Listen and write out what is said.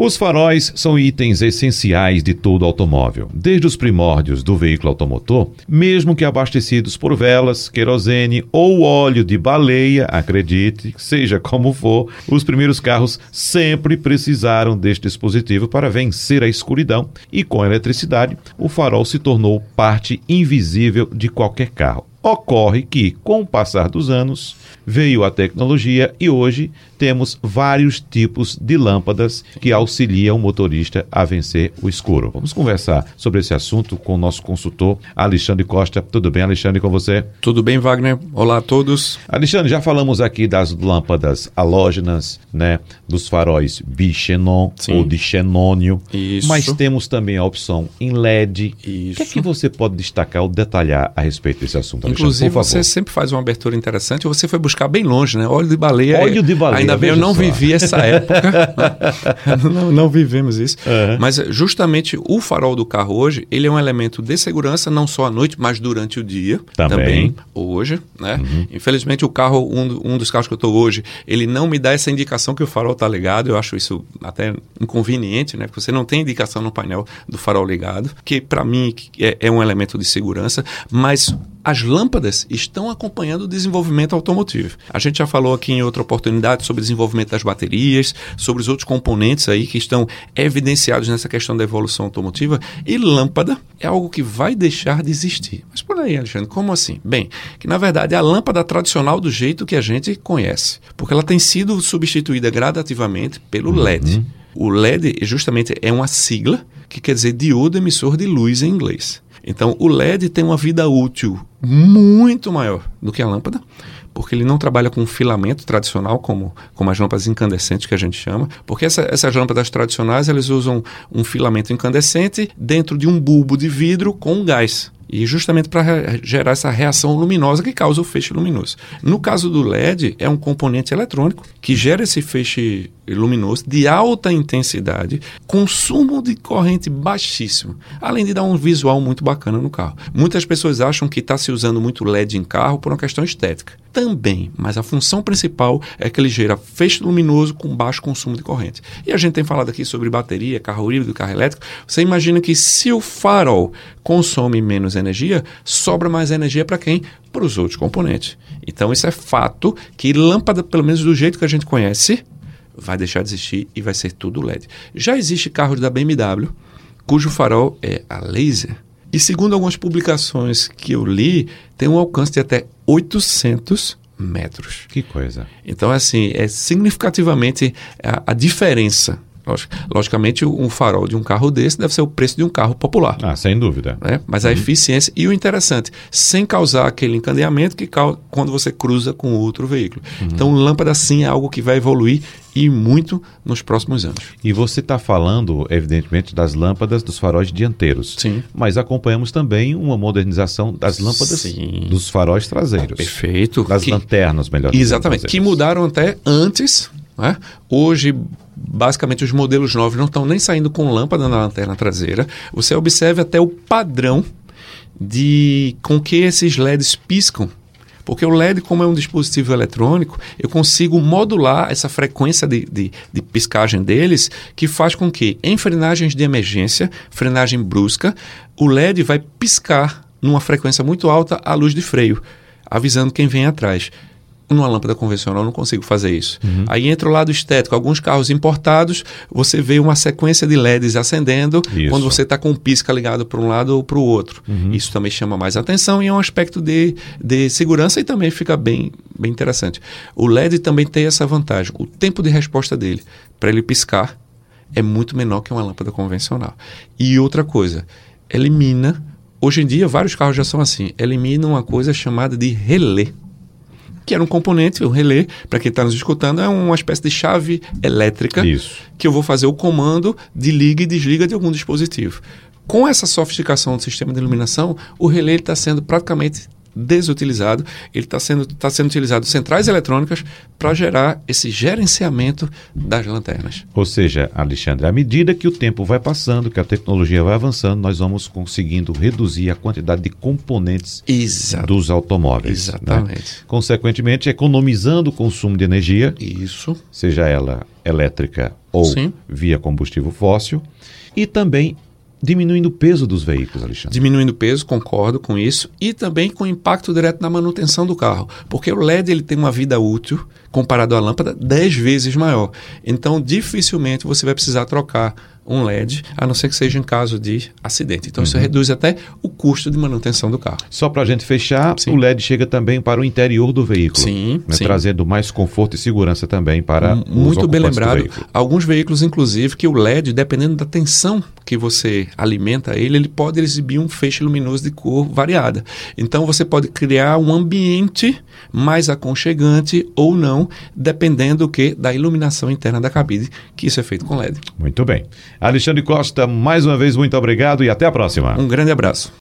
Os faróis são itens essenciais de todo automóvel, desde os primórdios do veículo automotor, mesmo que abastecidos por velas, querosene ou óleo de baleia, acredite, seja como for, os primeiros carros sempre precisaram deste dispositivo para vencer a escuridão e, com a eletricidade, o farol se tornou parte invisível de qualquer carro. Ocorre que, com o passar dos anos, veio a tecnologia e hoje temos vários tipos de lâmpadas que auxiliam o motorista a vencer o escuro. Vamos conversar sobre esse assunto com o nosso consultor Alexandre Costa. Tudo bem, Alexandre, com você? Tudo bem, Wagner? Olá a todos. Alexandre, já falamos aqui das lâmpadas halógenas, né, dos faróis bixenon Sim. ou de xenônio, Isso. mas temos também a opção em LED. Isso. O que é que você pode destacar ou detalhar a respeito desse assunto, Alexandre? Inclusive, você sempre faz uma abertura interessante. Você foi buscar bem longe, né? Óleo de baleia. Óleo de baleia. Ainda bem, eu não só. vivi essa época. Não, não, vivemos isso. Uhum. Mas justamente o farol do carro hoje, ele é um elemento de segurança, não só à noite, mas durante o dia. Também. também hoje, né? Uhum. Infelizmente, o carro, um, um dos carros que eu estou hoje, ele não me dá essa indicação que o farol está ligado. Eu acho isso até inconveniente, né? Porque você não tem indicação no painel do farol ligado, que para mim é, é um elemento de segurança, mas as lâmpadas estão acompanhando o desenvolvimento automotivo. A gente já falou aqui em outra oportunidade sobre o desenvolvimento das baterias, sobre os outros componentes aí que estão evidenciados nessa questão da evolução automotiva, e lâmpada é algo que vai deixar de existir. Mas por aí, Alexandre, como assim? Bem, que na verdade é a lâmpada tradicional do jeito que a gente conhece, porque ela tem sido substituída gradativamente pelo LED. Uhum. O LED justamente é uma sigla que quer dizer diodo emissor de luz em inglês. Então, o LED tem uma vida útil muito maior do que a lâmpada, porque ele não trabalha com filamento tradicional, como, como as lâmpadas incandescentes que a gente chama, porque essa, essas lâmpadas tradicionais elas usam um filamento incandescente dentro de um bulbo de vidro com gás. E justamente para gerar essa reação luminosa que causa o feixe luminoso. No caso do LED, é um componente eletrônico que gera esse feixe luminoso de alta intensidade, consumo de corrente baixíssimo, além de dar um visual muito bacana no carro. Muitas pessoas acham que está se usando muito LED em carro por uma questão estética. Também, mas a função principal é que ele gera feixe luminoso com baixo consumo de corrente. E a gente tem falado aqui sobre bateria, carro híbrido, carro elétrico. Você imagina que se o farol consome menos energia, sobra mais energia para quem? Para os outros componentes. Então, isso é fato que lâmpada, pelo menos do jeito que a gente conhece, vai deixar de existir e vai ser tudo LED. Já existe carros da BMW cujo farol é a laser. E segundo algumas publicações que eu li, tem um alcance de até 800 metros. Que coisa. Então, assim, é significativamente a, a diferença Logicamente, um farol de um carro desse deve ser o preço de um carro popular. Ah, sem dúvida. Né? Mas a uhum. eficiência e o interessante, sem causar aquele encadeamento que causa quando você cruza com outro veículo. Uhum. Então, lâmpada sim é algo que vai evoluir e muito nos próximos anos. E você está falando, evidentemente, das lâmpadas dos faróis dianteiros. Sim. Mas acompanhamos também uma modernização das lâmpadas sim. dos faróis traseiros. Perfeito. Das que, lanternas, melhor Exatamente. Que mudaram até antes. Né? Hoje basicamente os modelos novos não estão nem saindo com lâmpada na lanterna traseira. Você observe até o padrão de com que esses LEDs piscam. Porque o LED, como é um dispositivo eletrônico, eu consigo modular essa frequência de, de, de piscagem deles, que faz com que, em frenagens de emergência, frenagem brusca, o LED vai piscar numa frequência muito alta a luz de freio, avisando quem vem atrás numa lâmpada convencional eu não consigo fazer isso. Uhum. Aí entra o lado estético. Alguns carros importados, você vê uma sequência de LEDs acendendo isso. quando você está com o pisca ligado para um lado ou para o outro. Uhum. Isso também chama mais atenção e é um aspecto de, de segurança e também fica bem, bem interessante. O LED também tem essa vantagem. O tempo de resposta dele para ele piscar é muito menor que uma lâmpada convencional. E outra coisa, elimina. Hoje em dia, vários carros já são assim. Elimina uma coisa chamada de relé que era um componente, o relé, para quem está nos escutando, é uma espécie de chave elétrica Isso. que eu vou fazer o comando de liga e desliga de algum dispositivo. Com essa sofisticação do sistema de iluminação, o relé está sendo praticamente desutilizado, ele está sendo, tá sendo utilizado centrais eletrônicas para gerar esse gerenciamento das lanternas. Ou seja, Alexandre, à medida que o tempo vai passando, que a tecnologia vai avançando, nós vamos conseguindo reduzir a quantidade de componentes Exato. dos automóveis. Né? Exatamente. Né? Consequentemente, economizando o consumo de energia. Isso. Seja ela elétrica ou Sim. via combustível fóssil, e também diminuindo o peso dos veículos, Alexandre. Diminuindo o peso, concordo com isso, e também com impacto direto na manutenção do carro, porque o LED ele tem uma vida útil comparado à lâmpada 10 vezes maior. Então, dificilmente você vai precisar trocar um LED, a não ser que seja em caso de acidente. Então, uhum. isso reduz até o custo de manutenção do carro. Só para a gente fechar, sim. o LED chega também para o interior do veículo. Sim, né, sim. Trazendo mais conforto e segurança também para M Muito bem lembrado. Alguns veículos, inclusive, que o LED, dependendo da tensão que você alimenta ele, ele pode exibir um feixe luminoso de cor variada. Então, você pode criar um ambiente mais aconchegante ou não, dependendo do que da iluminação interna da cabine, que isso é feito com LED. Muito bem. Alexandre Costa, mais uma vez, muito obrigado e até a próxima. Um grande abraço.